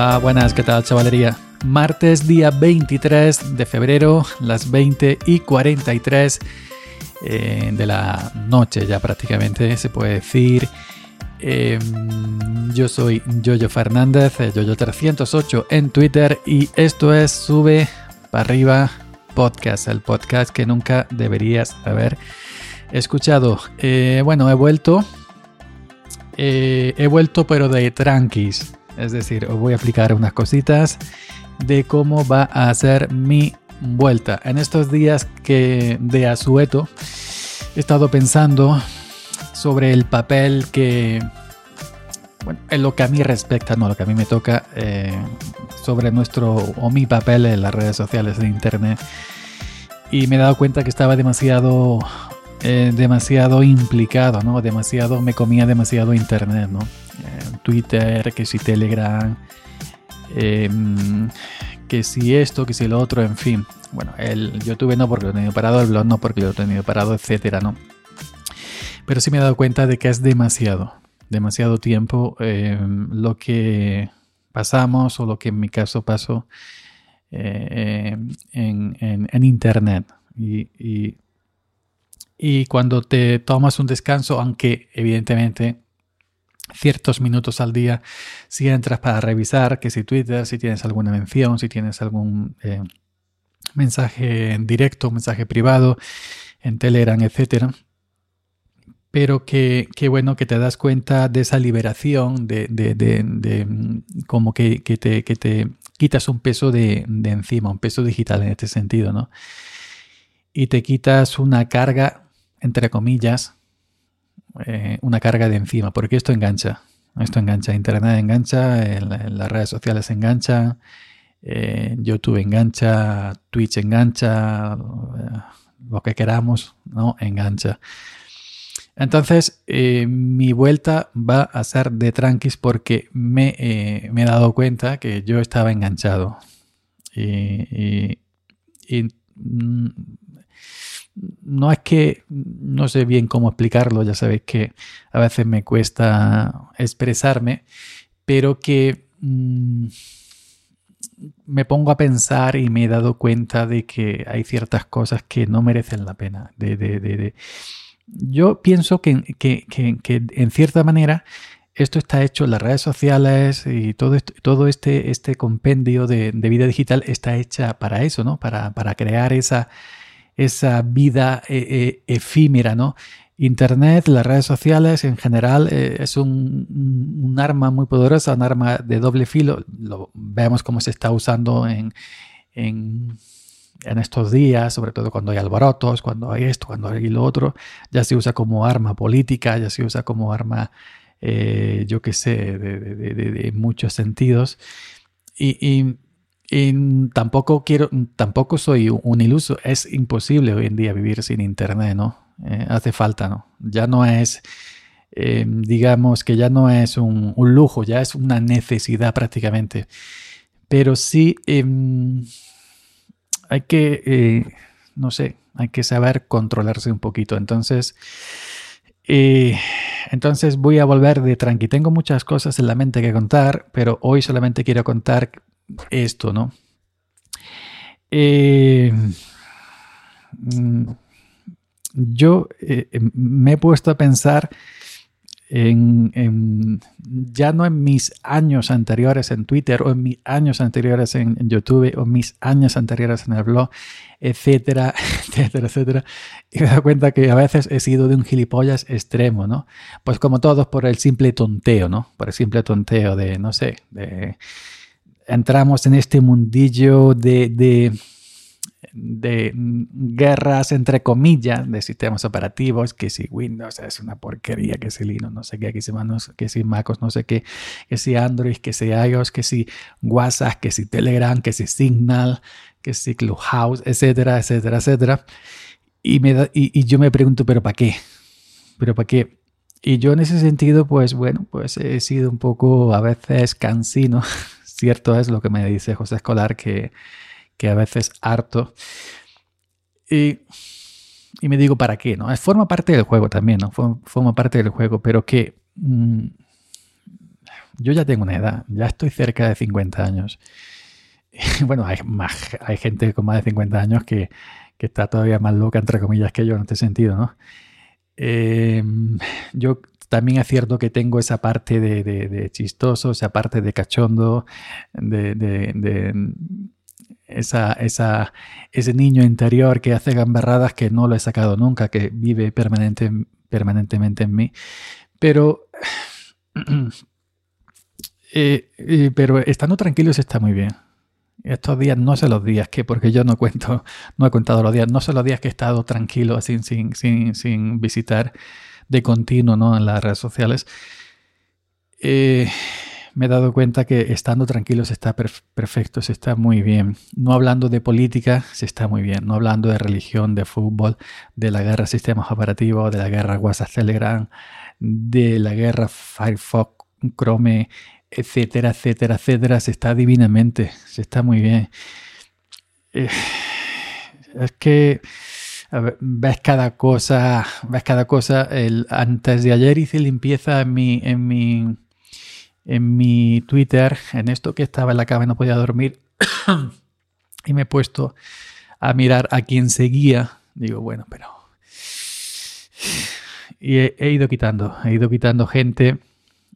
Hola, buenas, ¿qué tal, chavalería? Martes, día 23 de febrero, las 20 y 43 eh, de la noche, ya prácticamente se puede decir. Em, yo soy Yoyo Fernández, eh, Yoyo308 en Twitter, y esto es Sube para arriba podcast, el podcast que nunca deberías haber escuchado. Eh, bueno, he vuelto. he vuelto, pero de tranquis. Es decir, os voy a explicar unas cositas de cómo va a ser mi vuelta. En estos días que de asueto he estado pensando sobre el papel que, bueno, en lo que a mí respecta, no lo que a mí me toca, eh, sobre nuestro o mi papel en las redes sociales de internet. Y me he dado cuenta que estaba demasiado eh, demasiado implicado, ¿no? Demasiado, me comía demasiado internet, ¿no? Eh, Twitter, que si Telegram, em, que si esto, que si lo otro, en fin. Bueno, el YouTube no porque lo he tenido parado, el blog no porque lo he tenido parado, etcétera, ¿no? Pero sí me he dado cuenta de que es demasiado, demasiado tiempo em, lo que pasamos o lo que en mi caso pasó eh, en, Internet. y y cuando te tomas un descanso, aunque evidentemente ciertos minutos al día, si entras para revisar que si Twitter, si tienes alguna mención, si tienes algún eh, mensaje en directo, mensaje privado, en Telegram, etcétera. Pero que, bueno que te das cuenta de esa liberación, de, de, como que, te, que, te, quitas un peso de, encima, un peso digital en este sentido, ¿no? Y te quitas una carga entre comillas, eh, una carga de encima, porque esto engancha. Esto engancha, Internet engancha, las redes sociales enganchan, eh, YouTube engancha, Twitch engancha, eh, lo que queramos, ¿no? Engancha. Entonces, mi vuelta va a ser de tranquis porque me, he dado cuenta que yo estaba enganchado. mm, no es que no sé bien cómo explicarlo, ya sabéis que a veces me cuesta expresarme, pero que mm, me pongo a pensar y me he dado cuenta de que hay ciertas cosas que no merecen la pena. Yo pienso que, en cierta manera esto está hecho en las redes sociales y todo, todo este, este compendio de, vida digital está hecha para eso, ¿no? Para, para crear esa esa vida eh, eh, efímera, ¿no? Internet, las redes sociales en general eh, es un, arma muy poderosa, un arma de doble filo. Lo, vemos cómo se está usando en, en, estos días, sobre todo cuando hay alborotos, cuando hay esto, cuando hay lo otro. Ya se usa como arma política, ya se usa como arma, yo qué sé, de, muchos sentidos. y tampoco quiero, tampoco soy un iluso. Es imposible hoy en día vivir sin internet, ¿no? Eh, hace falta, ¿no? Ya no es, eh, digamos que ya no es un, lujo, ya es una necesidad prácticamente. Pero sí em, hay que, eh, no sé, hay que saber controlarse un poquito. Entonces, entonces voy a volver de tranqui. Tengo muchas cosas en la mente que contar, pero hoy solamente quiero contar esto, ¿no? Eh, mm, yo eh, me he puesto a pensar en, ya no en mis años anteriores en Twitter o en mis años anteriores en, YouTube o mis años anteriores en el blog, etcétera, etcétera, etcétera. Y me he dado cuenta que a veces he sido de un gilipollas extremo, ¿no? Pues como todos por el simple tonteo, ¿no? Por el simple tonteo de, no sé, de entramos en este mundillo de, de, guerras entre comillas de sistemas operativos, que si Windows es una porquería, que si Linux no sé qué, que si, Manos, que si MacOS no sé qué, que si Android, que si iOS, que si WhatsApp, que si Telegram, que si Signal, que si Clubhouse, etcétera, etcétera, etcétera. Y, me y, yo me pregunto, ¿pero para qué? ¿Pero para qué? Y yo en ese sentido, pues bueno, pues he sido un poco a veces cansino cierto es lo que me dice José Escolar, que, a veces harto. Y, me digo, ¿para qué? ¿no? Forma parte del juego también, ¿no? Forma, parte del juego, pero que mm, Yo ya tengo una edad, ya estoy cerca de 50 años. bueno, hay, gente con más de 50 años que, que está todavía más loca, entre comillas, que yo en este sentido, ¿no? Eh, yo también es cierto que tengo esa parte de, chistoso, esa parte de cachondo, de, esa, esa, ese niño interior que hace gamberradas que no lo he sacado nunca, que vive permanente, permanentemente en mí. Pero, eh, eh, pero estando tranquilos está muy bien. Estos días no sé los días que, porque yo no cuento, no he contado los días, no sé los días que he estado tranquilo sin, sin, sin, sin visitar de continuo ¿no? en las redes sociales. Eh, me he dado cuenta que estando tranquilo se está perfecto, se está muy bien. No hablando de política, se está muy bien. No hablando de religión, de fútbol, de la guerra sistemas operativos, de la guerra WhatsApp Telegram, de la guerra Firefox, Chrome, etcétera, etcétera, etcétera. Se está divinamente, se está muy bien. Eh, es que ves cada cosa, ves cada cosa. El, antes de ayer hice limpieza en mi, en mi, en mi Twitter, en esto que estaba en la cama y no podía dormir, y me he puesto a mirar a quien seguía. Digo, bueno, pero... Y he, ido quitando, he ido quitando gente,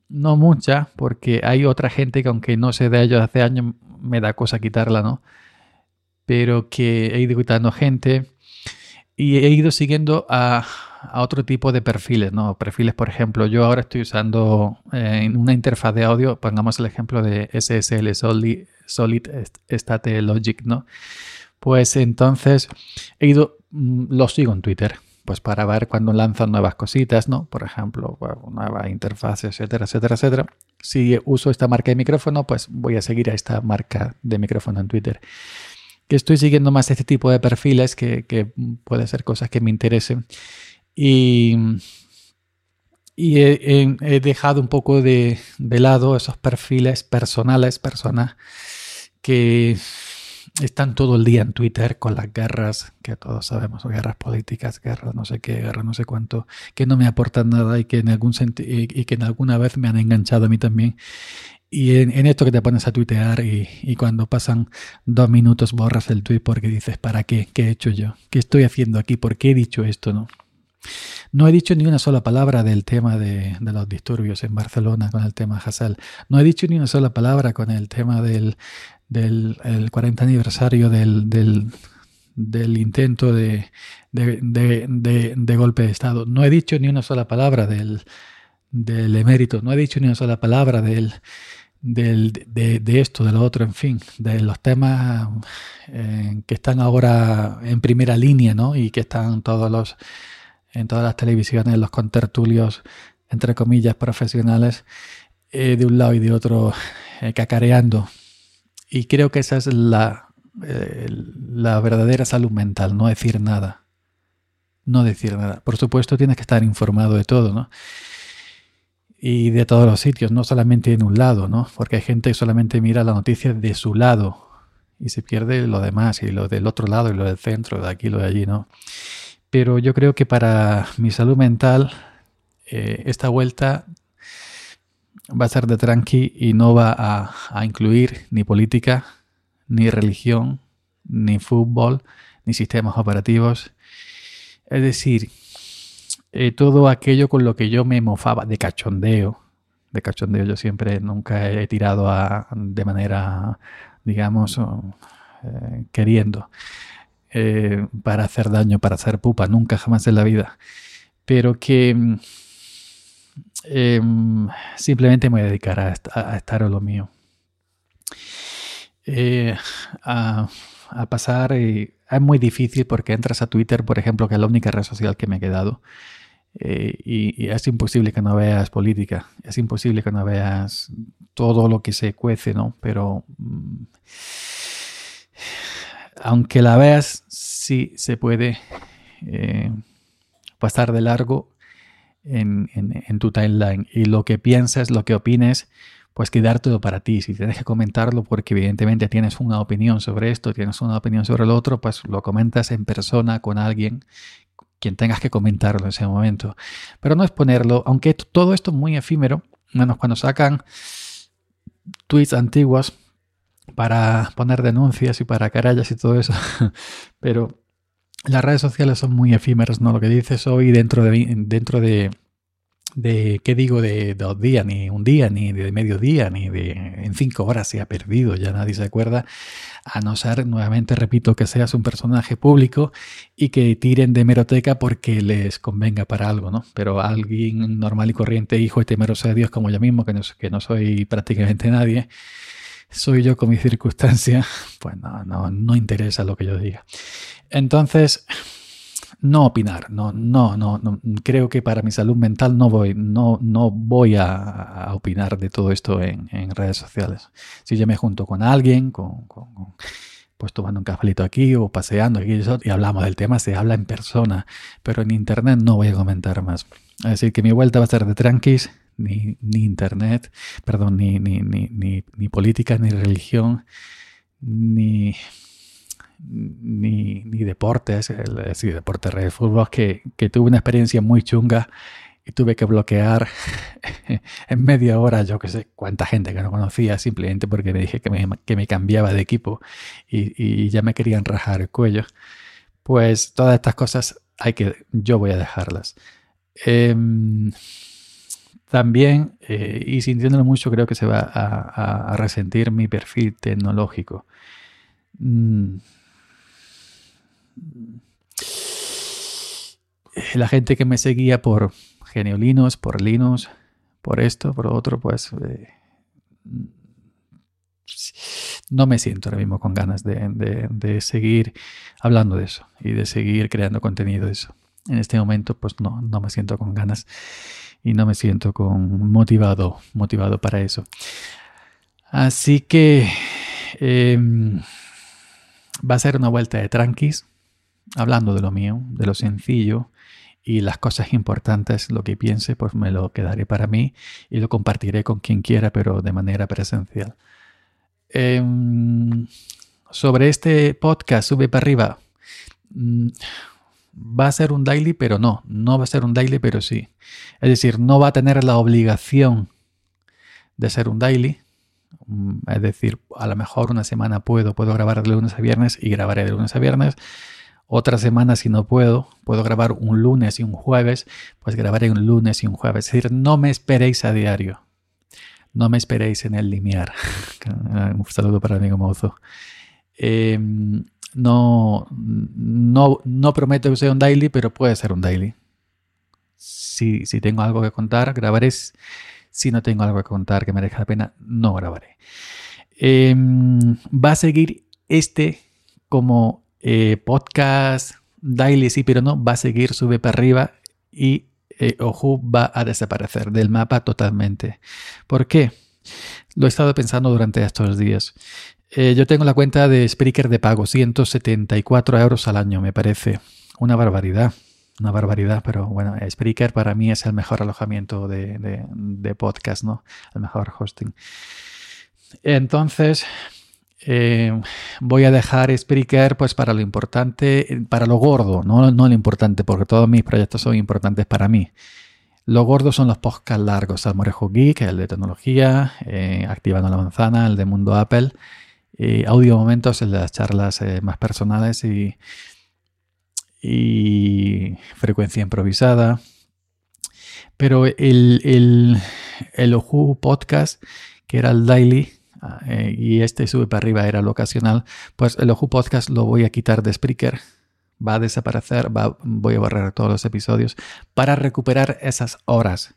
no mucha, porque hay otra gente que aunque no sé de ellos hace años, me da cosa quitarla, ¿no? Pero que he ido quitando gente y he ido siguiendo a, otro tipo de perfiles, ¿no? Perfiles, por ejemplo, yo ahora estoy usando eh, una interfaz de audio, pongamos el ejemplo de SSL Solid, Solid State Logic, ¿no? Pues entonces he ido, mm, lo sigo en Twitter, pues para ver cuando lanzan nuevas cositas, ¿no? Por ejemplo, nueva interfaz, etcétera, etcétera, etcétera. Si uso esta marca de micrófono, pues voy a seguir a esta marca de micrófono en Twitter que estoy siguiendo más este tipo de perfiles que, que puede ser cosas que me interesen. Y, y he, dejado un poco de, de, lado esos perfiles personales, personas que están todo el día en Twitter con las guerras, que todos sabemos, guerras políticas, guerras no sé qué, guerras no sé cuánto, que no me aportan nada y que en algún y que en alguna vez me han enganchado a mí también. Y en, esto que te pones a tuitear y, cuando pasan dos minutos borras el tweet porque dices, ¿para qué? ¿Qué he hecho yo? ¿Qué estoy haciendo aquí? ¿Por qué he dicho esto? No, no he dicho ni una sola palabra del tema de, los disturbios en Barcelona con el tema Hassel. No he dicho ni una sola palabra con el tema del, del 40 aniversario del, del, intento de, de, golpe de Estado. No he dicho ni una sola palabra del, del emérito. No he dicho ni una sola palabra del de, esto, de lo otro, en fin, de los temas eh, que están ahora en primera línea, ¿no? Y que están todos los, en todas las televisiones, los contertulios, entre comillas, profesionales, eh, de un lado y de otro, eh, cacareando. Y creo que esa es la, la verdadera salud mental, no decir nada. No decir nada. Por supuesto, tienes que estar informado de todo, ¿no? Y de todos los sitios, no solamente en un lado, ¿no? Porque hay gente que solamente mira la noticia de su lado y se pierde lo demás y lo del otro lado y lo del centro, de aquí, lo de allí, ¿no? Pero yo creo que para mi salud mental eh, esta vuelta va a ser de tranqui y no va a, a incluir ni política, ni religión, ni fútbol, ni sistemas operativos. Es decir, eh, todo aquello con lo que yo me mofaba de cachondeo. De cachondeo yo siempre nunca he tirado a, de manera, digamos, eh, queriendo. Eh, para hacer daño, para hacer pupa, nunca jamás en la vida. Pero que em, simplemente me voy a dedicar a, estar a lo mío. a, pasar, es muy difícil porque entras a Twitter, por ejemplo, que es la única red social que me he quedado. Eh, y, es imposible que no veas política, es imposible que no veas todo lo que se cuece, ¿no? Pero mm, aunque la veas, sí se puede eh, pasar de largo en, en, tu timeline. Y lo que piensas, lo que opines, pues quedar todo para ti. Si tienes que comentarlo porque evidentemente tienes una opinión sobre esto, tienes una opinión sobre lo otro, pues lo comentas en persona con alguien quien tengas que comentarlo en ese momento. Pero no es ponerlo, aunque todo esto es muy efímero, menos cuando sacan tweets antiguos para poner denuncias y para carallas y todo eso, pero las redes sociales son muy efímeras, ¿no? Lo que dices hoy dentro de, dentro de, de ¿qué digo? De, dos días, ni un día, ni de mediodía, ni de en cinco horas se ha perdido, ya nadie se acuerda, a no ser, nuevamente repito, que seas un personaje público y que tiren de meroteca porque les convenga para algo, ¿no? Pero alguien normal y corriente, hijo y temeroso de Dios como yo mismo, que no, que no soy prácticamente nadie, soy yo con mi circunstancia, pues no, no, no interesa lo que yo diga. Entonces, no opinar, no, no, no, no, creo que para mi salud mental no voy, no, no voy a, opinar de todo esto en, redes sociales. Si yo me junto con alguien, con, pues tomando un cafelito aquí o paseando aquí y hablamos del tema, se habla en persona, pero en internet no voy a comentar más. Así que mi vuelta va a ser de tranquis, ni, ni internet, perdón, ni, ni, ni, ni política, ni religión, ni ni, ni deportes, el, sí, deporte de fútbol, que, que tuve una experiencia muy chunga y tuve que bloquear en media hora, yo que sé, cuánta gente que no conocía, simplemente porque me dije que me, que me cambiaba de equipo y, y, ya me querían rajar el cuello. Pues todas estas cosas hay que, yo voy a dejarlas. Em, también, eh, y sintiéndolo mucho, creo que se va a, a, resentir mi perfil tecnológico. Mm, la gente que me seguía por Geniolinos, por Linux, por esto, por otro, pues eh, no me siento ahora mismo con ganas de, seguir hablando de eso y de seguir creando contenido de eso. En este momento, pues no, no me siento con ganas y no me siento con motivado, motivado para eso. Así que em, va a ser una vuelta de tranquis hablando de lo mío, de lo sencillo y las cosas importantes, lo que piense, pues me lo quedaré para mí y lo compartiré con quien quiera, pero de manera presencial. Em, sobre este podcast, sube para arriba. Mm, va a ser un daily, pero no. No va a ser un daily, pero sí. Es decir, no va a tener la obligación de ser un daily. Mm, es decir, a lo mejor una semana puedo, puedo grabar de lunes a viernes y grabaré de lunes a viernes otra semana si no puedo, puedo grabar un lunes y un jueves, pues grabaré un lunes y un jueves. Es decir, no me esperéis a diario. No me esperéis en el limiar. un saludo para mi amigo Mozo. Em, no, no, no prometo que sea un daily, pero puede ser un daily. Si, si tengo algo que contar, grabaré. Si no tengo algo que contar que merezca la pena, no grabaré. Em, va a seguir este como eh, podcast Daily sí, pero no, va a seguir, sube para arriba y eh, Oju va a desaparecer del mapa totalmente. ¿Por qué? Lo he estado pensando durante estos días. Eh, yo tengo la cuenta de Spreaker de pago, 174 euros al año, me parece. Una barbaridad, una barbaridad, pero bueno, Spreaker para mí es el mejor alojamiento de, de podcast, ¿no? El mejor hosting. Entonces, eh, voy a dejar Spreaker pues para lo importante, para lo gordo, no, no lo importante, porque todos mis proyectos son importantes para mí. Lo gordo son los podcasts largos, Salmorejo Geek, el de tecnología, eh, Activando la Manzana, el de Mundo Apple, eh, Audio Momentos, el de las charlas más personales y, y Frecuencia Improvisada. Pero el, el, el Oju Podcast, que era el Daily, eh, y este sube para arriba era lo ocasional, pues el Ojo Podcast lo voy a quitar de Spreaker. Va a desaparecer, voy a borrar todos los episodios para recuperar esas horas.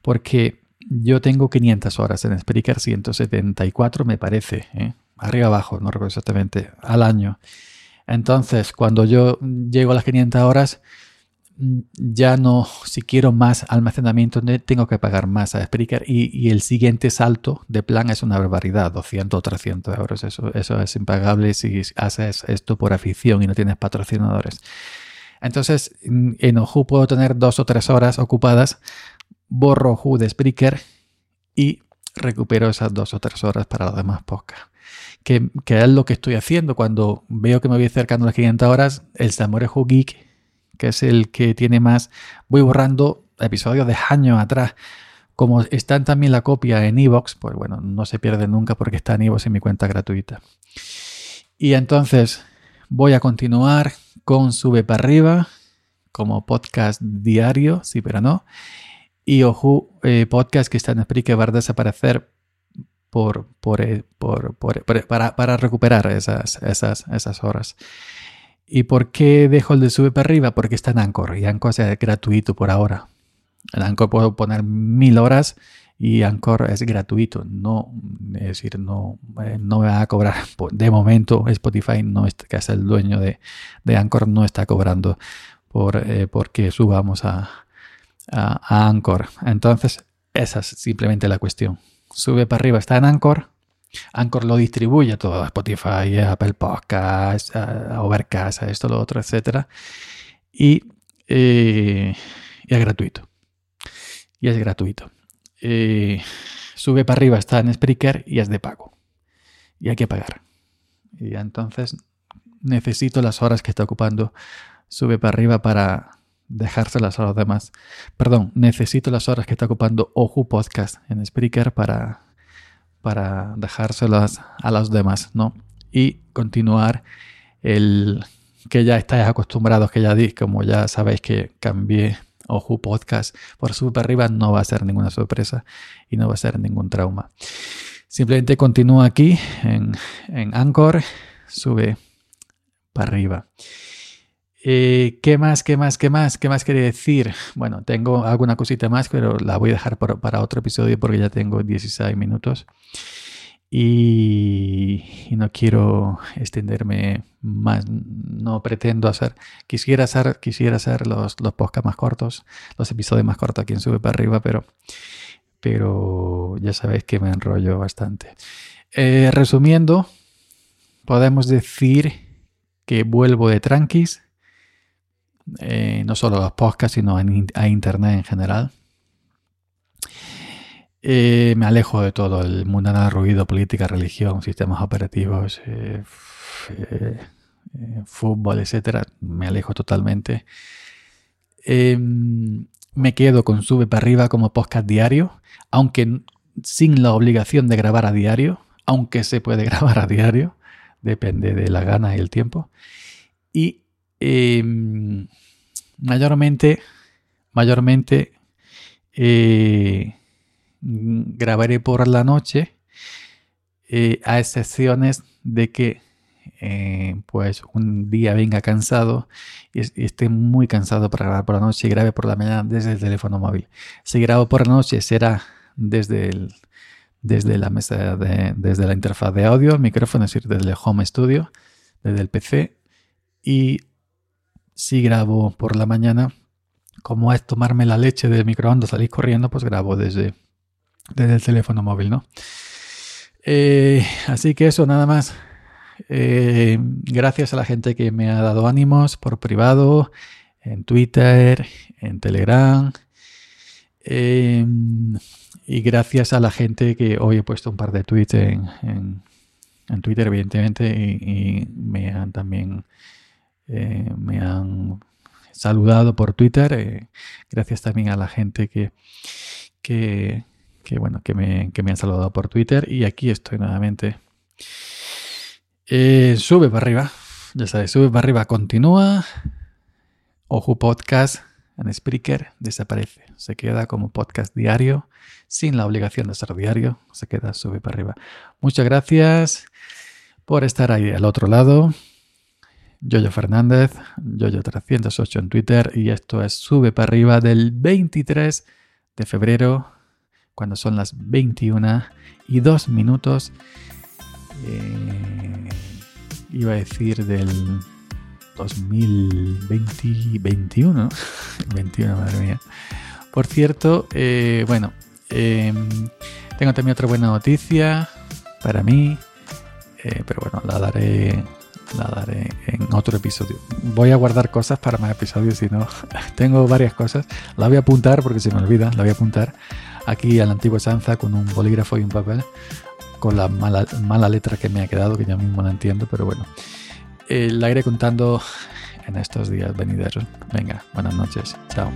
Porque yo tengo 500 horas en Spreaker, 174 me parece, ¿eh? arriba abajo, no recuerdo exactamente, al año. Entonces, cuando yo llego a las 500 horas, ya no, si quiero más almacenamiento, tengo que pagar más a Spreaker y, el siguiente salto de plan es una barbaridad, 200 o 300 euros. Eso, eso es impagable si haces esto por afición y no tienes patrocinadores. Entonces, en Oju puedo tener dos o tres horas ocupadas, borro Oju de Spreaker y recupero esas dos o tres horas para los demás podcasts. Que, que, es lo que estoy haciendo cuando veo que me voy acercando a las 500 horas, el Samorejo Geek que es el que tiene más. Voy borrando episodios de años atrás. Como está también la copia en iVoox, pues bueno, no se pierde nunca porque está en iVoox en mi cuenta gratuita. Y entonces voy a continuar con Sube para arriba como podcast diario, sí, pero no. Y Ojo eh, Podcast que está en Spreaker va a desaparecer por, por, eh, por, para, para, recuperar esas, esas, esas horas. ¿Y por qué dejo el de Sube para arriba? Porque está en Anchor y Anchor es gratuito por ahora. En Anchor puedo poner mil horas y Anchor es gratuito. No, es decir, no, eh, no me va a cobrar. De momento, Spotify, no es, que es el dueño de, de Anchor, no está cobrando por eh, porque subamos a, a, Anchor. Entonces, esa es simplemente la cuestión. Sube para arriba, está en Anchor. Anchor lo distribuye todo, Spotify, Apple Podcasts, Overcast, esto, lo otro, etc. Y, eh, y es gratuito y es gratuito. Eh, sube para arriba, está en Spreaker y es de pago. Y hay que pagar. Y entonces necesito las horas que está ocupando Sube para arriba para dejárselas a los demás. Perdón, necesito las horas que está ocupando Oju Podcast en Spreaker para, para dejárselas a los demás, ¿no? Y continuar el que ya estáis acostumbrados, que ya di, como ya sabéis que cambié Oju Podcast por super arriba no va a ser ninguna sorpresa y no va a ser ningún trauma. Simplemente continúa aquí en, en Anchor, sube para arriba. Eh, ¿Qué más, qué más, qué más, qué más quería decir? Bueno, tengo alguna cosita más, pero la voy a dejar para otro episodio porque ya tengo 16 minutos. Y, no quiero extenderme más, no pretendo hacer, quisiera hacer, quisiera hacer los, los podcasts más cortos, los episodios más cortos aquí en Sube para arriba, pero, pero ya sabéis que me enrollo bastante. Eh, resumiendo, podemos decir que vuelvo de tranquis, eh, no solo a los podcasts, sino a Internet en general. Eh, me alejo de todo el mundo de ruido, política, religión, sistemas operativos, eh, fútbol, etcétera. Me alejo totalmente. Em, me quedo con Sube para arriba como podcast diario, aunque sin la obligación de grabar a diario, aunque se puede grabar a diario, depende de la gana y el tiempo. Y em, mayormente, mayormente grabaré por la noche, eh, a excepciones de que eh, pues un día venga cansado y, esté muy cansado para grabar por la noche y grabe por la mañana desde el teléfono móvil. Si grabo por la noche será desde el desde la mesa de, desde la interfaz de audio, el micrófono, es decir, desde el home studio, desde el PC. Y si grabo por la mañana, como es tomarme la leche del microondas, salir corriendo, pues grabo desde, desde el teléfono móvil, ¿no? Eh, así que eso, nada más. Eh, gracias a la gente que me ha dado ánimos por privado, en Twitter, en Telegram. Eh, y gracias a la gente que hoy he puesto un par de tweets en, Twitter, evidentemente, y, me han también me han saludado por Twitter. gracias también a la gente que, que, que bueno, que me, han saludado por Twitter y aquí estoy nuevamente. Eh, sube para arriba, ya sabes, sube para arriba, continúa. Ojo Podcast en Spreaker desaparece, se queda como podcast diario, sin la obligación de ser diario, se queda sube para arriba. Muchas gracias por estar ahí al otro lado. Yoyo Fernández, Yoyo308 en Twitter y esto es Sube para arriba del 23 de febrero cuando son las 21 y 2 minutos. Eh, iba a decir del 2021. 21, madre mía. Por cierto, eh, bueno, em, tengo también otra buena noticia para mí, eh, pero bueno, la daré, la daré en otro episodio. Voy a guardar cosas para más episodios, si no, tengo varias cosas. La voy a apuntar porque se me olvida, la voy a apuntar aquí a la antigua Sanza con un bolígrafo y un papel, con la mala, mala letra que me ha quedado, que ya mismo no entiendo, pero bueno. la iré contando en estos días venideros. Venga, buenas noches. Chao.